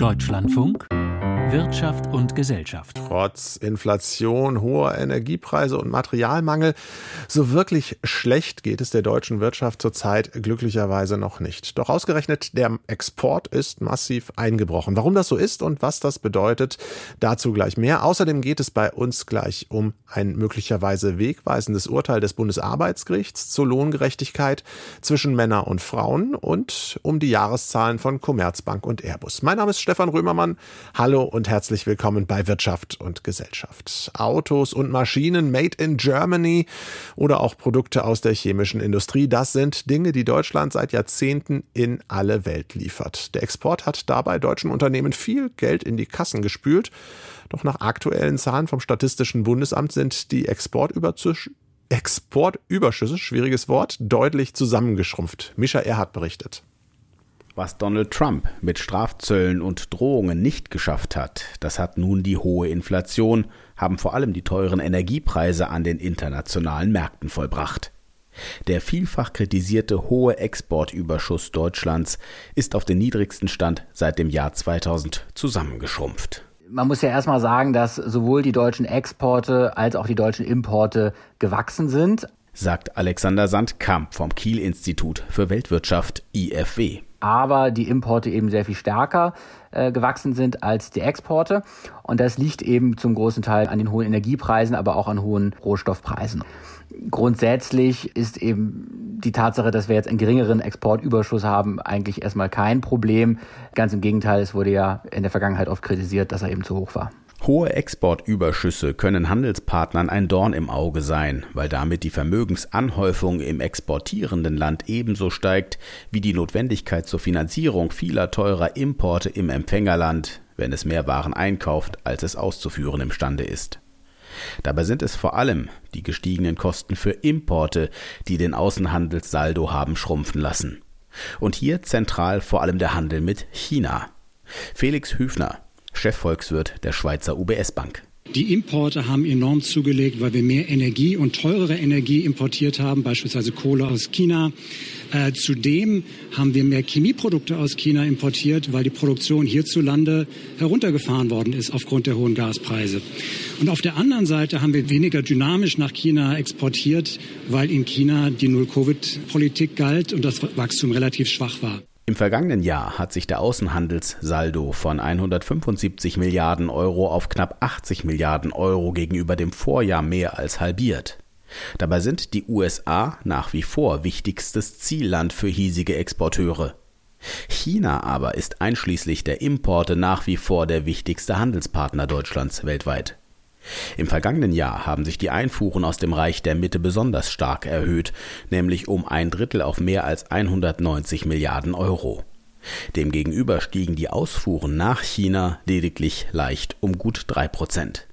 Deutschlandfunk Wirtschaft und Gesellschaft. Trotz Inflation, hoher Energiepreise und Materialmangel, so wirklich schlecht geht es der deutschen Wirtschaft zurzeit glücklicherweise noch nicht. Doch ausgerechnet der Export ist massiv eingebrochen. Warum das so ist und was das bedeutet, dazu gleich mehr. Außerdem geht es bei uns gleich um ein möglicherweise wegweisendes Urteil des Bundesarbeitsgerichts zur Lohngerechtigkeit zwischen Männern und Frauen und um die Jahreszahlen von Commerzbank und Airbus. Mein Name ist Stefan Römermann. Hallo und herzlich willkommen bei Wirtschaft und Gesellschaft. Autos und Maschinen made in Germany oder auch Produkte aus der chemischen Industrie, das sind Dinge, die Deutschland seit Jahrzehnten in alle Welt liefert. Der Export hat dabei deutschen Unternehmen viel Geld in die Kassen gespült. Doch nach aktuellen Zahlen vom Statistischen Bundesamt sind die Exportüberschüsse Exportüberschüsse, schwieriges Wort, deutlich zusammengeschrumpft. Mischa Erhardt berichtet. Was Donald Trump mit Strafzöllen und Drohungen nicht geschafft hat, das hat nun die hohe Inflation, haben vor allem die teuren Energiepreise an den internationalen Märkten vollbracht. Der vielfach kritisierte hohe Exportüberschuss Deutschlands ist auf den niedrigsten Stand seit dem Jahr 2000 zusammengeschrumpft. Man muss ja erstmal sagen, dass sowohl die deutschen Exporte als auch die deutschen Importe gewachsen sind, sagt Alexander Sandkamp vom Kiel Institut für Weltwirtschaft IFW aber die Importe eben sehr viel stärker äh, gewachsen sind als die Exporte. Und das liegt eben zum großen Teil an den hohen Energiepreisen, aber auch an hohen Rohstoffpreisen. Grundsätzlich ist eben die Tatsache, dass wir jetzt einen geringeren Exportüberschuss haben, eigentlich erstmal kein Problem. Ganz im Gegenteil, es wurde ja in der Vergangenheit oft kritisiert, dass er eben zu hoch war. Hohe Exportüberschüsse können Handelspartnern ein Dorn im Auge sein, weil damit die Vermögensanhäufung im exportierenden Land ebenso steigt wie die Notwendigkeit zur Finanzierung vieler teurer Importe im Empfängerland, wenn es mehr Waren einkauft, als es auszuführen imstande ist. Dabei sind es vor allem die gestiegenen Kosten für Importe, die den Außenhandelssaldo haben schrumpfen lassen. Und hier zentral vor allem der Handel mit China. Felix Hüfner, Chefvolkswirt der Schweizer UBS Bank. Die Importe haben enorm zugelegt, weil wir mehr Energie und teurere Energie importiert haben, beispielsweise Kohle aus China. Äh, zudem haben wir mehr Chemieprodukte aus China importiert, weil die Produktion hierzulande heruntergefahren worden ist aufgrund der hohen Gaspreise. Und auf der anderen Seite haben wir weniger dynamisch nach China exportiert, weil in China die Null-Covid-Politik galt und das Wachstum relativ schwach war. Im vergangenen Jahr hat sich der Außenhandelssaldo von 175 Milliarden Euro auf knapp 80 Milliarden Euro gegenüber dem Vorjahr mehr als halbiert. Dabei sind die USA nach wie vor wichtigstes Zielland für hiesige Exporteure. China aber ist einschließlich der Importe nach wie vor der wichtigste Handelspartner Deutschlands weltweit. Im vergangenen Jahr haben sich die Einfuhren aus dem Reich der Mitte besonders stark erhöht, nämlich um ein Drittel auf mehr als 190 Milliarden Euro. Demgegenüber stiegen die Ausfuhren nach China lediglich leicht um gut drei Prozent.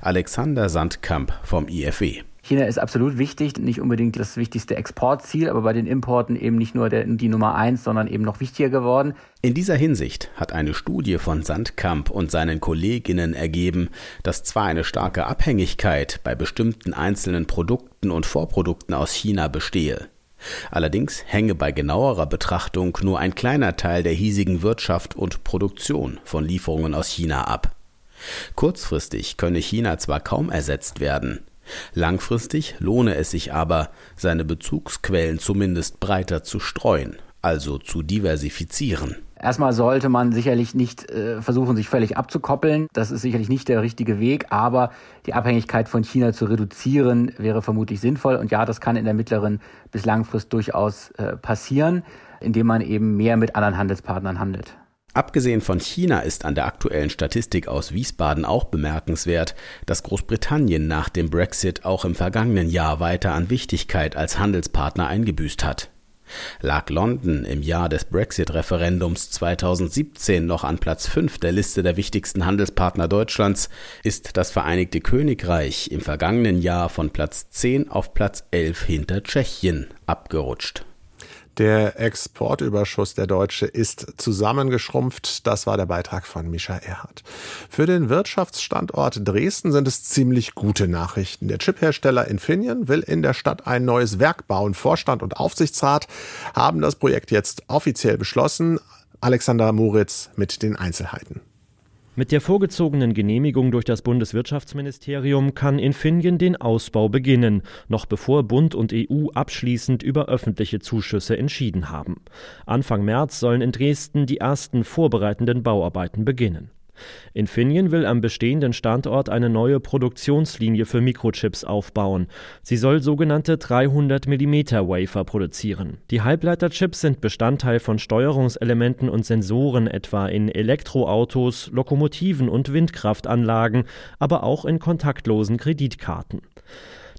Alexander Sandkamp vom IFW. China ist absolut wichtig, nicht unbedingt das wichtigste Exportziel, aber bei den Importen eben nicht nur der, die Nummer eins, sondern eben noch wichtiger geworden. In dieser Hinsicht hat eine Studie von Sandkamp und seinen Kolleginnen ergeben, dass zwar eine starke Abhängigkeit bei bestimmten einzelnen Produkten und Vorprodukten aus China bestehe. Allerdings hänge bei genauerer Betrachtung nur ein kleiner Teil der hiesigen Wirtschaft und Produktion von Lieferungen aus China ab. Kurzfristig könne China zwar kaum ersetzt werden, Langfristig lohne es sich aber, seine Bezugsquellen zumindest breiter zu streuen, also zu diversifizieren. Erstmal sollte man sicherlich nicht äh, versuchen, sich völlig abzukoppeln. Das ist sicherlich nicht der richtige Weg, aber die Abhängigkeit von China zu reduzieren wäre vermutlich sinnvoll. Und ja, das kann in der mittleren bis Langfrist durchaus äh, passieren, indem man eben mehr mit anderen Handelspartnern handelt. Abgesehen von China ist an der aktuellen Statistik aus Wiesbaden auch bemerkenswert, dass Großbritannien nach dem Brexit auch im vergangenen Jahr weiter an Wichtigkeit als Handelspartner eingebüßt hat. Lag London im Jahr des Brexit-Referendums 2017 noch an Platz 5 der Liste der wichtigsten Handelspartner Deutschlands, ist das Vereinigte Königreich im vergangenen Jahr von Platz 10 auf Platz 11 hinter Tschechien abgerutscht. Der Exportüberschuss der Deutsche ist zusammengeschrumpft. Das war der Beitrag von Mischa Erhardt. Für den Wirtschaftsstandort Dresden sind es ziemlich gute Nachrichten. Der Chiphersteller Infineon will in der Stadt ein neues Werk bauen. Vorstand und Aufsichtsrat haben das Projekt jetzt offiziell beschlossen. Alexander Moritz mit den Einzelheiten. Mit der vorgezogenen Genehmigung durch das Bundeswirtschaftsministerium kann Infineon den Ausbau beginnen, noch bevor Bund und EU abschließend über öffentliche Zuschüsse entschieden haben. Anfang März sollen in Dresden die ersten vorbereitenden Bauarbeiten beginnen. Infineon will am bestehenden Standort eine neue Produktionslinie für Mikrochips aufbauen. Sie soll sogenannte 300 mm Wafer produzieren. Die Halbleiterchips sind Bestandteil von Steuerungselementen und Sensoren etwa in Elektroautos, Lokomotiven und Windkraftanlagen, aber auch in kontaktlosen Kreditkarten.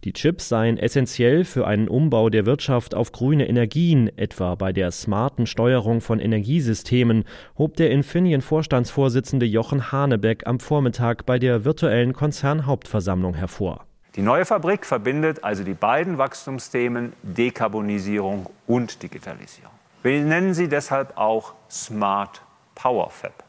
Die Chips seien essentiell für einen Umbau der Wirtschaft auf grüne Energien, etwa bei der smarten Steuerung von Energiesystemen, hob der Infineon-Vorstandsvorsitzende Jochen Hanebeck am Vormittag bei der virtuellen Konzernhauptversammlung hervor. Die neue Fabrik verbindet also die beiden Wachstumsthemen Dekarbonisierung und Digitalisierung. Wir nennen sie deshalb auch Smart Power Fab.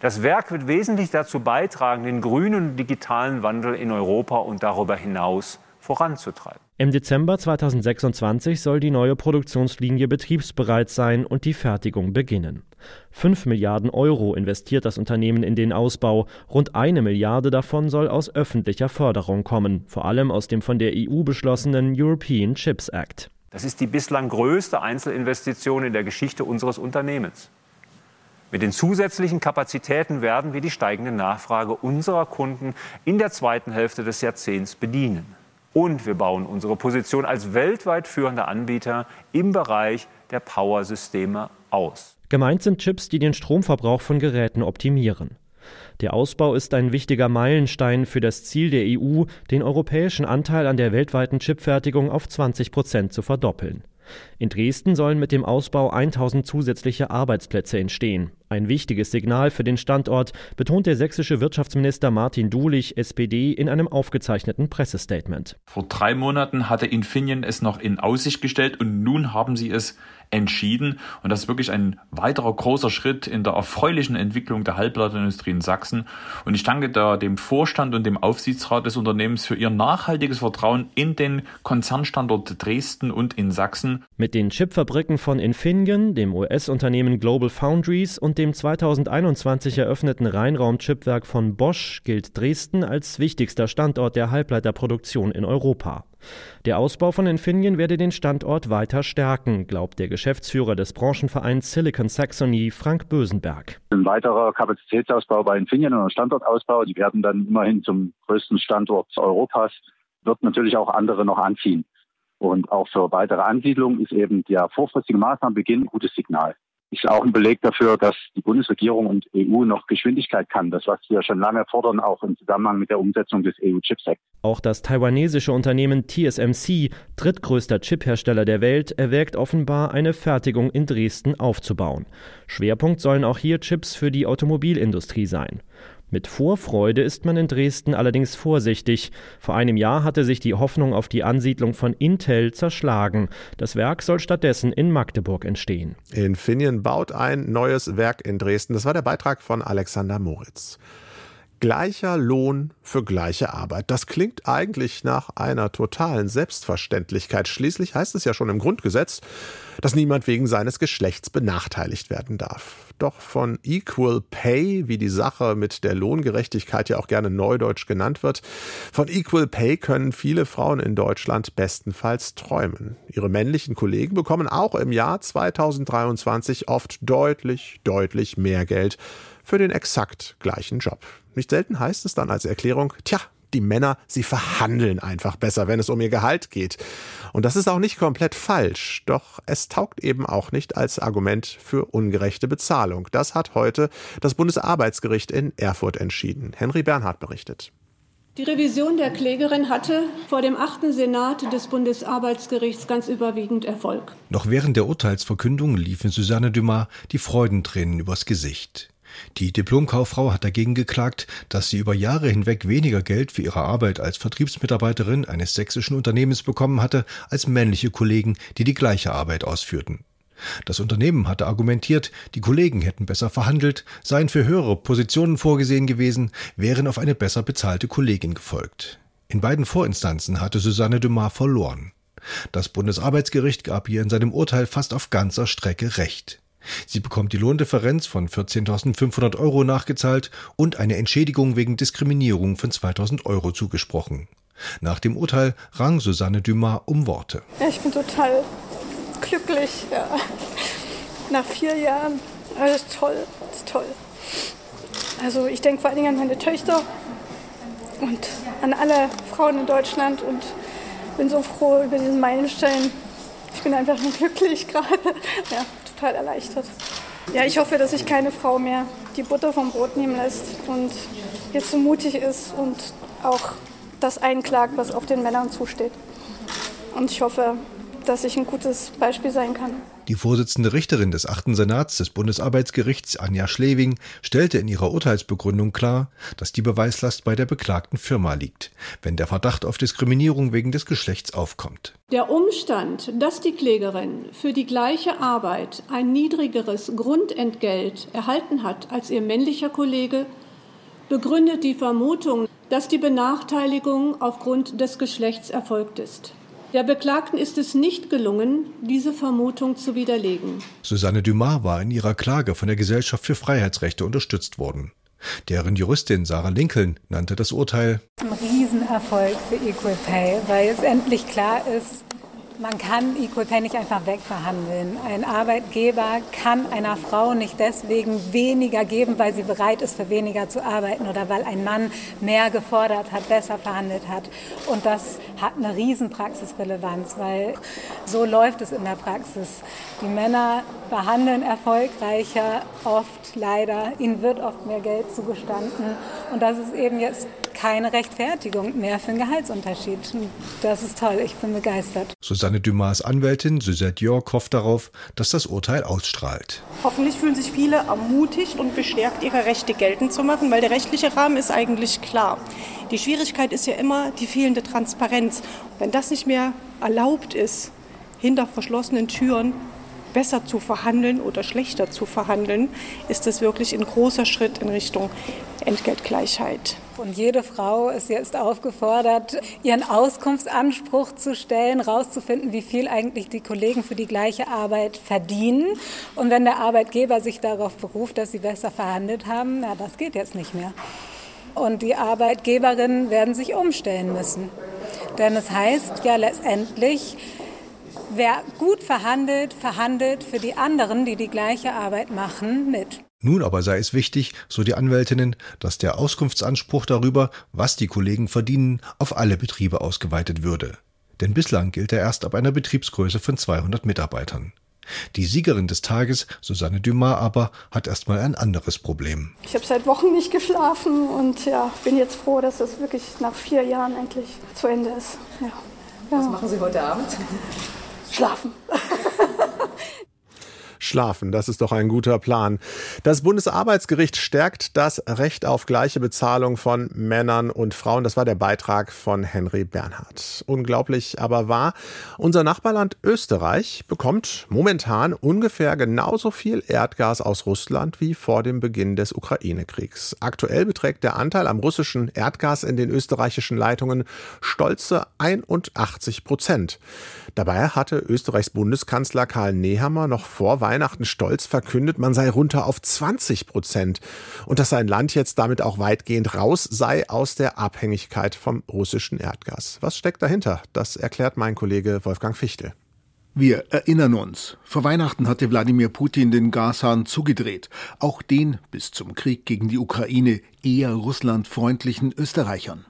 Das Werk wird wesentlich dazu beitragen, den grünen digitalen Wandel in Europa und darüber hinaus voranzutreiben. Im Dezember 2026 soll die neue Produktionslinie betriebsbereit sein und die Fertigung beginnen. 5 Milliarden Euro investiert das Unternehmen in den Ausbau. Rund eine Milliarde davon soll aus öffentlicher Förderung kommen, vor allem aus dem von der EU beschlossenen European Chips Act. Das ist die bislang größte Einzelinvestition in der Geschichte unseres Unternehmens. Mit den zusätzlichen Kapazitäten werden wir die steigende Nachfrage unserer Kunden in der zweiten Hälfte des Jahrzehnts bedienen. Und wir bauen unsere Position als weltweit führender Anbieter im Bereich der Powersysteme aus. Gemeint sind Chips, die den Stromverbrauch von Geräten optimieren. Der Ausbau ist ein wichtiger Meilenstein für das Ziel der EU, den europäischen Anteil an der weltweiten Chipfertigung auf 20 Prozent zu verdoppeln. In Dresden sollen mit dem Ausbau 1000 zusätzliche Arbeitsplätze entstehen. Ein wichtiges Signal für den Standort, betont der sächsische Wirtschaftsminister Martin Dulich, SPD, in einem aufgezeichneten Pressestatement. Vor drei Monaten hatte Infineon es noch in Aussicht gestellt und nun haben sie es entschieden. Und das ist wirklich ein weiterer großer Schritt in der erfreulichen Entwicklung der Halbleiterindustrie in Sachsen. Und ich danke da dem Vorstand und dem Aufsichtsrat des Unternehmens für ihr nachhaltiges Vertrauen in den Konzernstandort Dresden und in Sachsen. Mit den Chipfabriken von Infineon, dem US-Unternehmen Global Foundries und dem 2021 eröffneten Rheinraum-Chipwerk von Bosch gilt Dresden als wichtigster Standort der Halbleiterproduktion in Europa. Der Ausbau von Infineon werde den Standort weiter stärken, glaubt der Geschäftsführer des Branchenvereins Silicon Saxony, Frank Bösenberg. Ein weiterer Kapazitätsausbau bei Infineon und ein Standortausbau, die werden dann immerhin zum größten Standort Europas, wird natürlich auch andere noch anziehen. Und auch für weitere Ansiedlung ist eben der vorfristige Maßnahmenbeginn ein gutes Signal ist auch ein Beleg dafür, dass die Bundesregierung und EU noch Geschwindigkeit kann. Das, was wir schon lange fordern, auch im Zusammenhang mit der Umsetzung des EU-Chips Act. Auch das taiwanesische Unternehmen TSMC, drittgrößter Chiphersteller der Welt, erwägt offenbar, eine Fertigung in Dresden aufzubauen. Schwerpunkt sollen auch hier Chips für die Automobilindustrie sein. Mit Vorfreude ist man in Dresden allerdings vorsichtig. Vor einem Jahr hatte sich die Hoffnung auf die Ansiedlung von Intel zerschlagen. Das Werk soll stattdessen in Magdeburg entstehen. Infineon baut ein neues Werk in Dresden. Das war der Beitrag von Alexander Moritz. Gleicher Lohn für gleiche Arbeit. Das klingt eigentlich nach einer totalen Selbstverständlichkeit. Schließlich heißt es ja schon im Grundgesetz, dass niemand wegen seines Geschlechts benachteiligt werden darf. Doch von Equal Pay, wie die Sache mit der Lohngerechtigkeit ja auch gerne neudeutsch genannt wird, von Equal Pay können viele Frauen in Deutschland bestenfalls träumen. Ihre männlichen Kollegen bekommen auch im Jahr 2023 oft deutlich, deutlich mehr Geld für den exakt gleichen Job. Nicht selten heißt es dann als Erklärung, tja, die Männer, sie verhandeln einfach besser, wenn es um ihr Gehalt geht. Und das ist auch nicht komplett falsch, doch es taugt eben auch nicht als Argument für ungerechte Bezahlung. Das hat heute das Bundesarbeitsgericht in Erfurt entschieden. Henry Bernhard berichtet. Die Revision der Klägerin hatte vor dem achten Senat des Bundesarbeitsgerichts ganz überwiegend Erfolg. Noch während der Urteilsverkündung liefen Susanne Dumas die Freudentränen übers Gesicht. Die Diplomkauffrau hat dagegen geklagt, dass sie über Jahre hinweg weniger Geld für ihre Arbeit als Vertriebsmitarbeiterin eines sächsischen Unternehmens bekommen hatte als männliche Kollegen, die die gleiche Arbeit ausführten. Das Unternehmen hatte argumentiert, die Kollegen hätten besser verhandelt, seien für höhere Positionen vorgesehen gewesen, wären auf eine besser bezahlte Kollegin gefolgt. In beiden Vorinstanzen hatte Susanne Dumas verloren. Das Bundesarbeitsgericht gab ihr in seinem Urteil fast auf ganzer Strecke Recht. Sie bekommt die Lohndifferenz von 14.500 Euro nachgezahlt und eine Entschädigung wegen Diskriminierung von 2.000 Euro zugesprochen. Nach dem Urteil rang Susanne Dumas um Worte. Ja, ich bin total glücklich. Ja. Nach vier Jahren. Alles toll, das ist toll. Also ich denke vor allen Dingen an meine Töchter und an alle Frauen in Deutschland und bin so froh über diesen Meilenstein. Ich bin einfach nur glücklich gerade. Ja, total erleichtert. Ja, ich hoffe, dass sich keine Frau mehr die Butter vom Brot nehmen lässt und jetzt so mutig ist und auch das einklagt, was auf den Männern zusteht. Und ich hoffe, dass ich ein gutes Beispiel sein kann. Die Vorsitzende Richterin des achten Senats des Bundesarbeitsgerichts, Anja Schlewing, stellte in ihrer Urteilsbegründung klar, dass die Beweislast bei der beklagten Firma liegt, wenn der Verdacht auf Diskriminierung wegen des Geschlechts aufkommt. Der Umstand, dass die Klägerin für die gleiche Arbeit ein niedrigeres Grundentgelt erhalten hat als ihr männlicher Kollege, begründet die Vermutung, dass die Benachteiligung aufgrund des Geschlechts erfolgt ist. Der Beklagten ist es nicht gelungen, diese Vermutung zu widerlegen. Susanne Dumas war in ihrer Klage von der Gesellschaft für Freiheitsrechte unterstützt worden. Deren Juristin Sarah Lincoln nannte das Urteil ein Riesenerfolg für Equal Pay, weil es endlich klar ist, man kann Equal Pay nicht einfach wegverhandeln. Ein Arbeitgeber kann einer Frau nicht deswegen weniger geben, weil sie bereit ist, für weniger zu arbeiten oder weil ein Mann mehr gefordert hat, besser verhandelt hat. Und das hat eine riesen Praxisrelevanz, weil so läuft es in der Praxis. Die Männer verhandeln erfolgreicher, oft leider. Ihnen wird oft mehr Geld zugestanden. Und das ist eben jetzt keine Rechtfertigung mehr für einen Gehaltsunterschied. Das ist toll, ich bin begeistert. Susanne Dumas Anwältin Suzette York hofft darauf, dass das Urteil ausstrahlt. Hoffentlich fühlen sich viele ermutigt und bestärkt, ihre Rechte geltend zu machen, weil der rechtliche Rahmen ist eigentlich klar. Die Schwierigkeit ist ja immer die fehlende Transparenz. Wenn das nicht mehr erlaubt ist, hinter verschlossenen Türen besser zu verhandeln oder schlechter zu verhandeln, ist das wirklich ein großer Schritt in Richtung Entgeltgleichheit. Und jede Frau ist jetzt aufgefordert, ihren Auskunftsanspruch zu stellen, herauszufinden, wie viel eigentlich die Kollegen für die gleiche Arbeit verdienen. Und wenn der Arbeitgeber sich darauf beruft, dass sie besser verhandelt haben, na, das geht jetzt nicht mehr. Und die Arbeitgeberinnen werden sich umstellen müssen. Denn es heißt ja letztendlich, Wer gut verhandelt, verhandelt für die anderen, die die gleiche Arbeit machen, mit. Nun aber sei es wichtig, so die Anwältinnen, dass der Auskunftsanspruch darüber, was die Kollegen verdienen, auf alle Betriebe ausgeweitet würde. Denn bislang gilt er erst ab einer Betriebsgröße von 200 Mitarbeitern. Die Siegerin des Tages, Susanne Dumas, aber hat erstmal ein anderes Problem. Ich habe seit Wochen nicht geschlafen und ja, bin jetzt froh, dass das wirklich nach vier Jahren endlich zu Ende ist. Ja. Ja. Was machen Sie heute Abend? Schlafen. Schlafen, das ist doch ein guter Plan. Das Bundesarbeitsgericht stärkt das Recht auf gleiche Bezahlung von Männern und Frauen. Das war der Beitrag von Henry Bernhard. Unglaublich aber wahr. Unser Nachbarland Österreich bekommt momentan ungefähr genauso viel Erdgas aus Russland wie vor dem Beginn des Ukraine-Kriegs. Aktuell beträgt der Anteil am russischen Erdgas in den österreichischen Leitungen stolze 81 Prozent. Dabei hatte Österreichs Bundeskanzler Karl Nehammer noch vor Weihnachten stolz verkündet, man sei runter auf 20 Prozent und dass sein Land jetzt damit auch weitgehend raus sei aus der Abhängigkeit vom russischen Erdgas. Was steckt dahinter? Das erklärt mein Kollege Wolfgang Fichtel. Wir erinnern uns, vor Weihnachten hatte Wladimir Putin den Gashahn zugedreht, auch den bis zum Krieg gegen die Ukraine eher russlandfreundlichen Österreichern.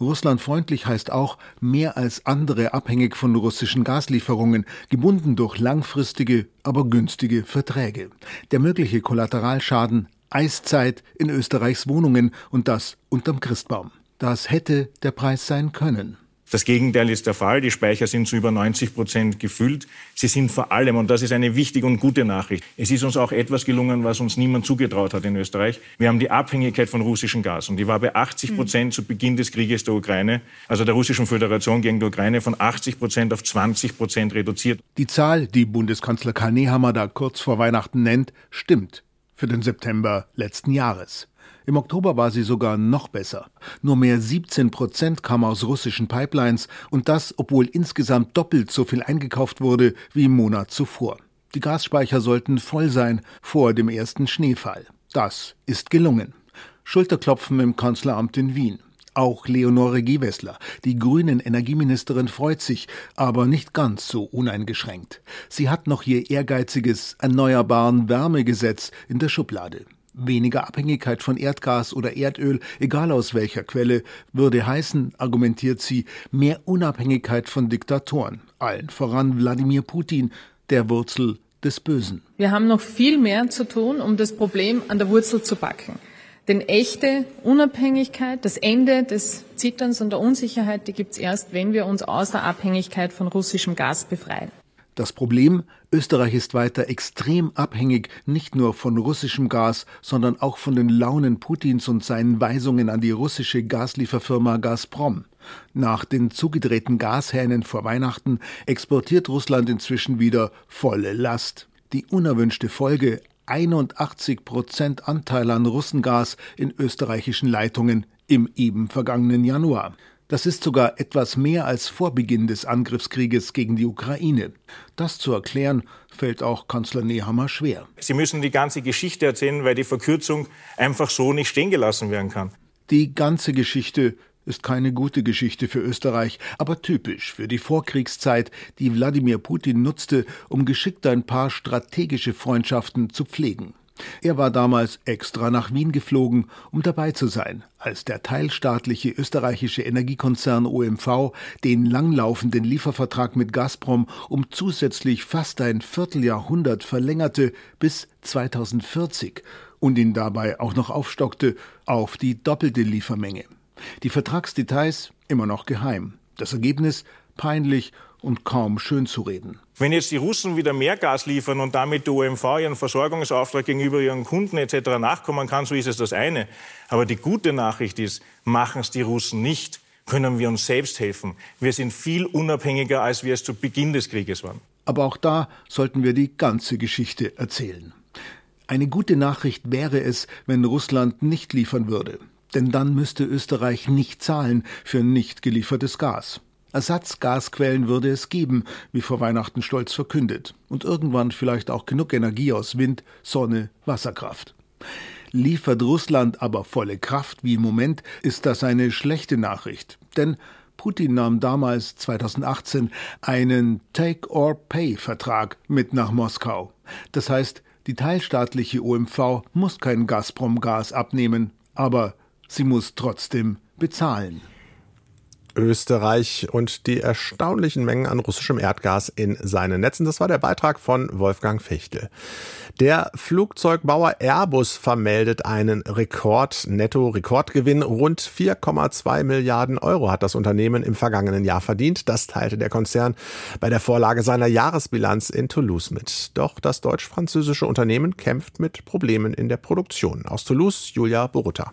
Russlandfreundlich heißt auch mehr als andere abhängig von russischen Gaslieferungen, gebunden durch langfristige, aber günstige Verträge. Der mögliche Kollateralschaden Eiszeit in Österreichs Wohnungen und das unterm Christbaum. Das hätte der Preis sein können. Das Gegenteil ist der Fall. Die Speicher sind zu über 90 Prozent gefüllt. Sie sind vor allem, und das ist eine wichtige und gute Nachricht, es ist uns auch etwas gelungen, was uns niemand zugetraut hat in Österreich. Wir haben die Abhängigkeit von russischem Gas. Und die war bei 80 Prozent mhm. zu Beginn des Krieges der Ukraine, also der russischen Föderation gegen die Ukraine, von 80 Prozent auf 20 Prozent reduziert. Die Zahl, die Bundeskanzler Karl Nehammer da kurz vor Weihnachten nennt, stimmt für den September letzten Jahres. Im Oktober war sie sogar noch besser. Nur mehr 17 Prozent kam aus russischen Pipelines und das, obwohl insgesamt doppelt so viel eingekauft wurde wie im Monat zuvor. Die Gasspeicher sollten voll sein vor dem ersten Schneefall. Das ist gelungen. Schulterklopfen im Kanzleramt in Wien. Auch Leonore Gewessler, die grünen Energieministerin, freut sich, aber nicht ganz so uneingeschränkt. Sie hat noch ihr ehrgeiziges Erneuerbaren Wärmegesetz in der Schublade. Weniger Abhängigkeit von Erdgas oder Erdöl, egal aus welcher Quelle, würde heißen, argumentiert sie, mehr Unabhängigkeit von Diktatoren, allen voran Wladimir Putin, der Wurzel des Bösen. Wir haben noch viel mehr zu tun, um das Problem an der Wurzel zu packen. Denn echte Unabhängigkeit, das Ende des Zitterns und der Unsicherheit, die gibt es erst, wenn wir uns aus der Abhängigkeit von russischem Gas befreien. Das Problem, Österreich ist weiter extrem abhängig, nicht nur von russischem Gas, sondern auch von den Launen Putins und seinen Weisungen an die russische Gaslieferfirma Gazprom. Nach den zugedrehten Gashähnen vor Weihnachten exportiert Russland inzwischen wieder volle Last. Die unerwünschte Folge 81 Prozent Anteil an Russengas in österreichischen Leitungen im eben vergangenen Januar. Das ist sogar etwas mehr als vor Beginn des Angriffskrieges gegen die Ukraine. Das zu erklären, fällt auch Kanzler Nehammer schwer. Sie müssen die ganze Geschichte erzählen, weil die Verkürzung einfach so nicht stehen gelassen werden kann. Die ganze Geschichte ist keine gute Geschichte für Österreich, aber typisch für die Vorkriegszeit, die Wladimir Putin nutzte, um geschickt ein paar strategische Freundschaften zu pflegen. Er war damals extra nach Wien geflogen, um dabei zu sein, als der teilstaatliche österreichische Energiekonzern OMV den langlaufenden Liefervertrag mit Gazprom um zusätzlich fast ein Vierteljahrhundert verlängerte bis 2040 und ihn dabei auch noch aufstockte auf die doppelte Liefermenge. Die Vertragsdetails immer noch geheim. Das Ergebnis peinlich und kaum schön zu reden. Wenn jetzt die Russen wieder mehr Gas liefern und damit die OMV ihren Versorgungsauftrag gegenüber ihren Kunden etc. nachkommen kann, so ist es das eine. Aber die gute Nachricht ist, machen es die Russen nicht, können wir uns selbst helfen. Wir sind viel unabhängiger, als wir es zu Beginn des Krieges waren. Aber auch da sollten wir die ganze Geschichte erzählen. Eine gute Nachricht wäre es, wenn Russland nicht liefern würde denn dann müsste Österreich nicht zahlen für nicht geliefertes Gas. Ersatzgasquellen würde es geben, wie vor Weihnachten stolz verkündet, und irgendwann vielleicht auch genug Energie aus Wind, Sonne, Wasserkraft. Liefert Russland aber volle Kraft wie im Moment, ist das eine schlechte Nachricht, denn Putin nahm damals 2018 einen Take-or-Pay-Vertrag mit nach Moskau. Das heißt, die teilstaatliche OMV muss kein Gazprom-Gas abnehmen, aber sie muss trotzdem bezahlen. Österreich und die erstaunlichen Mengen an russischem Erdgas in seinen Netzen. Das war der Beitrag von Wolfgang Fichtel. Der Flugzeugbauer Airbus vermeldet einen Rekord, Netto-Rekordgewinn. Rund 4,2 Milliarden Euro hat das Unternehmen im vergangenen Jahr verdient. Das teilte der Konzern bei der Vorlage seiner Jahresbilanz in Toulouse mit. Doch das deutsch-französische Unternehmen kämpft mit Problemen in der Produktion. Aus Toulouse, Julia Borutta.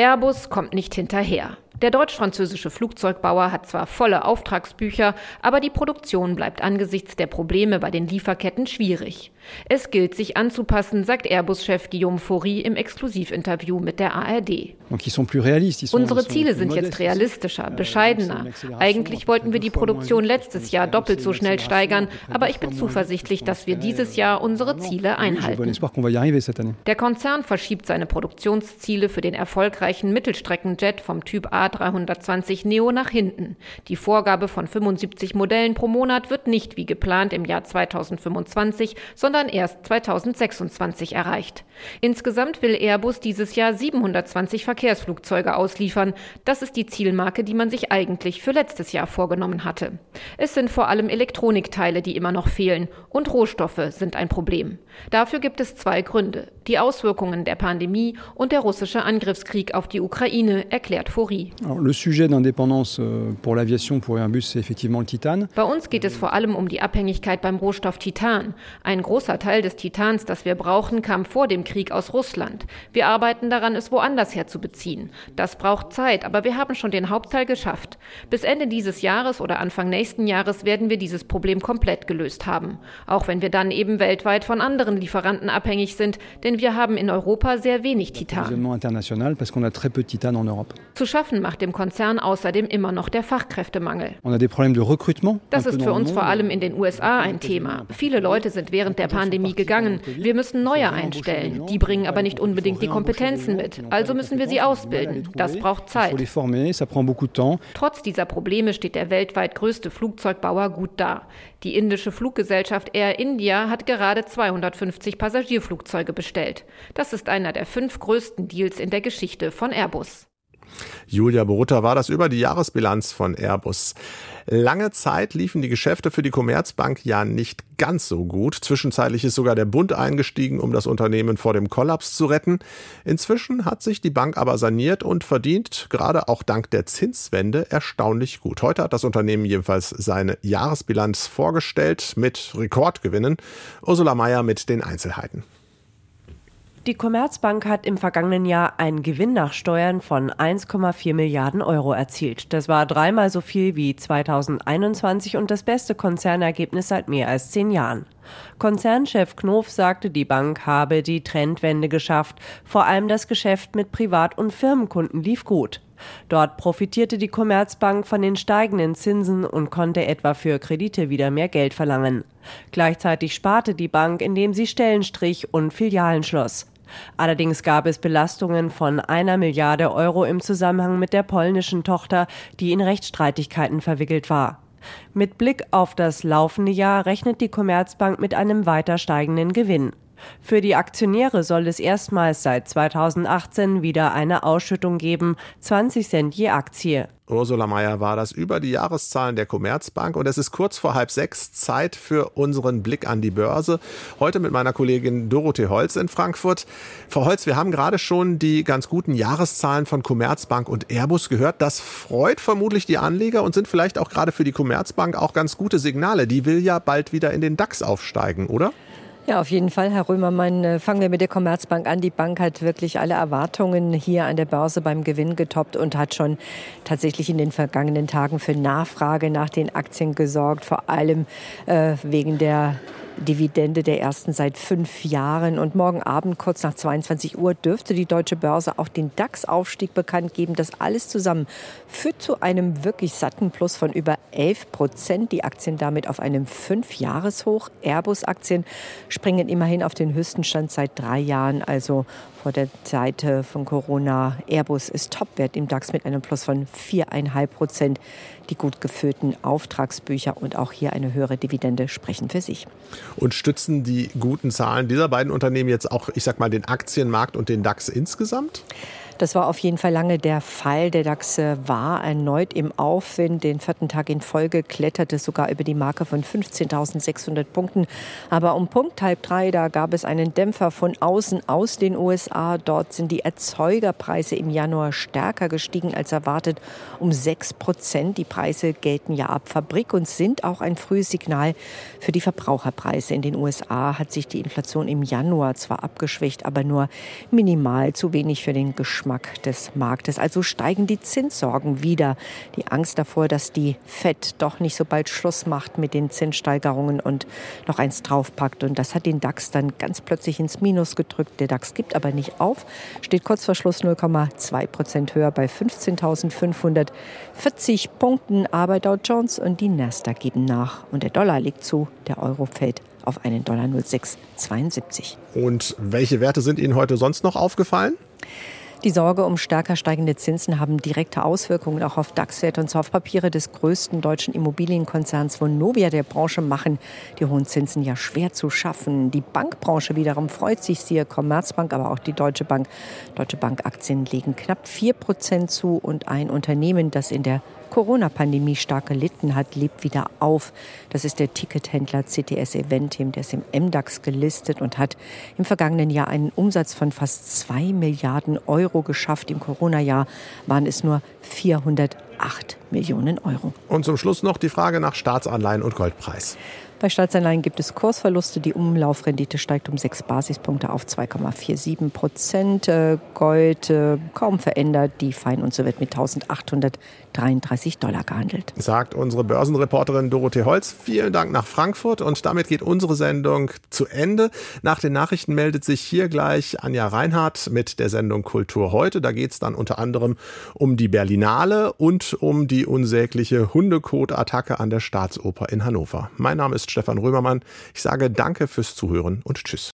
Airbus kommt nicht hinterher. Der deutsch-französische Flugzeugbauer hat zwar volle Auftragsbücher, aber die Produktion bleibt angesichts der Probleme bei den Lieferketten schwierig. Es gilt, sich anzupassen, sagt Airbus-Chef Guillaume Faury im Exklusivinterview mit der ARD. Unsere Ziele sind jetzt realistischer, bescheidener. Eigentlich wollten wir die Produktion letztes Jahr doppelt so schnell steigern, aber ich bin zuversichtlich, dass wir dieses Jahr unsere Ziele einhalten. Der Konzern verschiebt seine Produktionsziele für den erfolgreichen Mittelstreckenjet vom Typ A 320 Neo nach hinten. Die Vorgabe von 75 Modellen pro Monat wird nicht wie geplant im Jahr 2025, sondern erst 2026 erreicht. Insgesamt will Airbus dieses Jahr 720 Verkehrsflugzeuge ausliefern. Das ist die Zielmarke, die man sich eigentlich für letztes Jahr vorgenommen hatte. Es sind vor allem Elektronikteile, die immer noch fehlen, und Rohstoffe sind ein Problem. Dafür gibt es zwei Gründe. Die Auswirkungen der Pandemie und der russische Angriffskrieg auf die Ukraine, erklärt Fori. Euh, Bei uns geht es vor allem um die Abhängigkeit beim Rohstoff Titan. Ein großer Teil des Titans, das wir brauchen, kam vor dem Krieg aus Russland. Wir arbeiten daran, es woanders herzubeziehen. Das braucht Zeit, aber wir haben schon den Hauptteil geschafft. Bis Ende dieses Jahres oder Anfang nächsten Jahres werden wir dieses Problem komplett gelöst haben. Auch wenn wir dann eben weltweit von anderen Lieferanten abhängig sind, denn wir haben in Europa sehr wenig Titan. Zu schaffen macht dem Konzern außerdem immer noch der Fachkräftemangel. Das ist für uns vor allem in den USA ein Thema. Viele Leute sind während der Pandemie gegangen. Wir müssen neue einstellen. Die bringen aber nicht unbedingt die Kompetenzen mit. Also müssen wir sie ausbilden. Das braucht Zeit. Trotz dieser Probleme steht der weltweit größte Flugzeugbauer gut da. Die indische Fluggesellschaft Air India hat gerade 250 Passagierflugzeuge bestellt. Das ist einer der fünf größten Deals in der Geschichte von Airbus. Julia Borutta war das über die Jahresbilanz von Airbus. Lange Zeit liefen die Geschäfte für die Commerzbank ja nicht ganz so gut. Zwischenzeitlich ist sogar der Bund eingestiegen, um das Unternehmen vor dem Kollaps zu retten. Inzwischen hat sich die Bank aber saniert und verdient, gerade auch dank der Zinswende, erstaunlich gut. Heute hat das Unternehmen jedenfalls seine Jahresbilanz vorgestellt mit Rekordgewinnen. Ursula Mayer mit den Einzelheiten. Die Commerzbank hat im vergangenen Jahr einen Gewinn nach Steuern von 1,4 Milliarden Euro erzielt. Das war dreimal so viel wie 2021 und das beste Konzernergebnis seit mehr als zehn Jahren. Konzernchef Knof sagte, die Bank habe die Trendwende geschafft. Vor allem das Geschäft mit Privat- und Firmenkunden lief gut. Dort profitierte die Commerzbank von den steigenden Zinsen und konnte etwa für Kredite wieder mehr Geld verlangen. Gleichzeitig sparte die Bank, indem sie Stellen strich und Filialen schloss. Allerdings gab es Belastungen von einer Milliarde Euro im Zusammenhang mit der polnischen Tochter, die in Rechtsstreitigkeiten verwickelt war. Mit Blick auf das laufende Jahr rechnet die Commerzbank mit einem weiter steigenden Gewinn. Für die Aktionäre soll es erstmals seit 2018 wieder eine Ausschüttung geben, 20 Cent je Aktie. Ursula Mayer war das über die Jahreszahlen der Commerzbank und es ist kurz vor halb sechs Zeit für unseren Blick an die Börse. Heute mit meiner Kollegin Dorothee Holz in Frankfurt. Frau Holz, wir haben gerade schon die ganz guten Jahreszahlen von Commerzbank und Airbus gehört. Das freut vermutlich die Anleger und sind vielleicht auch gerade für die Commerzbank auch ganz gute Signale. Die will ja bald wieder in den DAX aufsteigen, oder? Ja, auf jeden Fall, Herr Römermann. Äh, fangen wir mit der Commerzbank an. Die Bank hat wirklich alle Erwartungen hier an der Börse beim Gewinn getoppt und hat schon tatsächlich in den vergangenen Tagen für Nachfrage nach den Aktien gesorgt, vor allem äh, wegen der Dividende der ersten seit fünf Jahren. Und morgen Abend, kurz nach 22 Uhr, dürfte die deutsche Börse auch den DAX-Aufstieg bekannt geben. Das alles zusammen führt zu einem wirklich satten Plus von über 11 Prozent. Die Aktien damit auf einem Fünfjahreshoch. Airbus-Aktien springen immerhin auf den höchsten Stand seit drei Jahren, also vor der Zeit von Corona. Airbus ist Topwert im DAX mit einem Plus von 4,5 Prozent. Die gut gefüllten Auftragsbücher und auch hier eine höhere Dividende sprechen für sich. Und stützen die guten Zahlen dieser beiden Unternehmen jetzt auch, ich sag mal, den Aktienmarkt und den DAX insgesamt? Das war auf jeden Fall lange der Fall. Der DAX äh, war erneut im Aufwind. Den vierten Tag in Folge kletterte sogar über die Marke von 15.600 Punkten. Aber um Punkt halb drei, da gab es einen Dämpfer von außen aus den USA. Dort sind die Erzeugerpreise im Januar stärker gestiegen als erwartet, um sechs Prozent. Die Preise gelten ja ab Fabrik und sind auch ein frühes Signal für die Verbraucherpreise. In den USA hat sich die Inflation im Januar zwar abgeschwächt, aber nur minimal, zu wenig für den Geschmack Geschmack des Marktes. Also steigen die Zinssorgen wieder. Die Angst davor, dass die FED doch nicht so bald Schluss macht mit den Zinssteigerungen und noch eins draufpackt. Und das hat den DAX dann ganz plötzlich ins Minus gedrückt. Der DAX gibt aber nicht auf, steht kurz vor Schluss 0,2 Prozent höher bei 15.540 Punkten. Aber Dow Jones und die Nasdaq geben nach. Und der Dollar liegt zu, der Euro fällt auf einen Dollar 0672. Und welche Werte sind Ihnen heute sonst noch aufgefallen? Die Sorge um stärker steigende Zinsen haben direkte Auswirkungen auch auf DAX-Werte und Softpapiere des größten deutschen Immobilienkonzerns Vonovia der Branche machen die hohen Zinsen ja schwer zu schaffen. Die Bankbranche wiederum freut sich, siehe Commerzbank, aber auch die Deutsche Bank. Deutsche Bank-Aktien legen knapp 4 Prozent zu und ein Unternehmen, das in der Corona-Pandemie stark gelitten hat, lebt wieder auf. Das ist der Tickethändler CTS Eventim, der ist im MDAX gelistet und hat im vergangenen Jahr einen Umsatz von fast zwei Milliarden Euro geschafft. Im Corona-Jahr waren es nur 408 Millionen Euro. Und zum Schluss noch die Frage nach Staatsanleihen und Goldpreis. Bei Staatsanleihen gibt es Kursverluste. Die Umlaufrendite steigt um sechs Basispunkte auf 2,47 Prozent. Äh, Gold äh, kaum verändert. Die Feinunze wird mit 1833 Dollar gehandelt. Sagt unsere Börsenreporterin Dorothee Holz. Vielen Dank nach Frankfurt. Und damit geht unsere Sendung zu Ende. Nach den Nachrichten meldet sich hier gleich Anja Reinhardt mit der Sendung Kultur heute. Da geht es dann unter anderem um die Berlinale und um die unsägliche Hundekot-Attacke an der Staatsoper in Hannover. Mein Name ist Stefan Römermann. Ich sage danke fürs Zuhören und tschüss.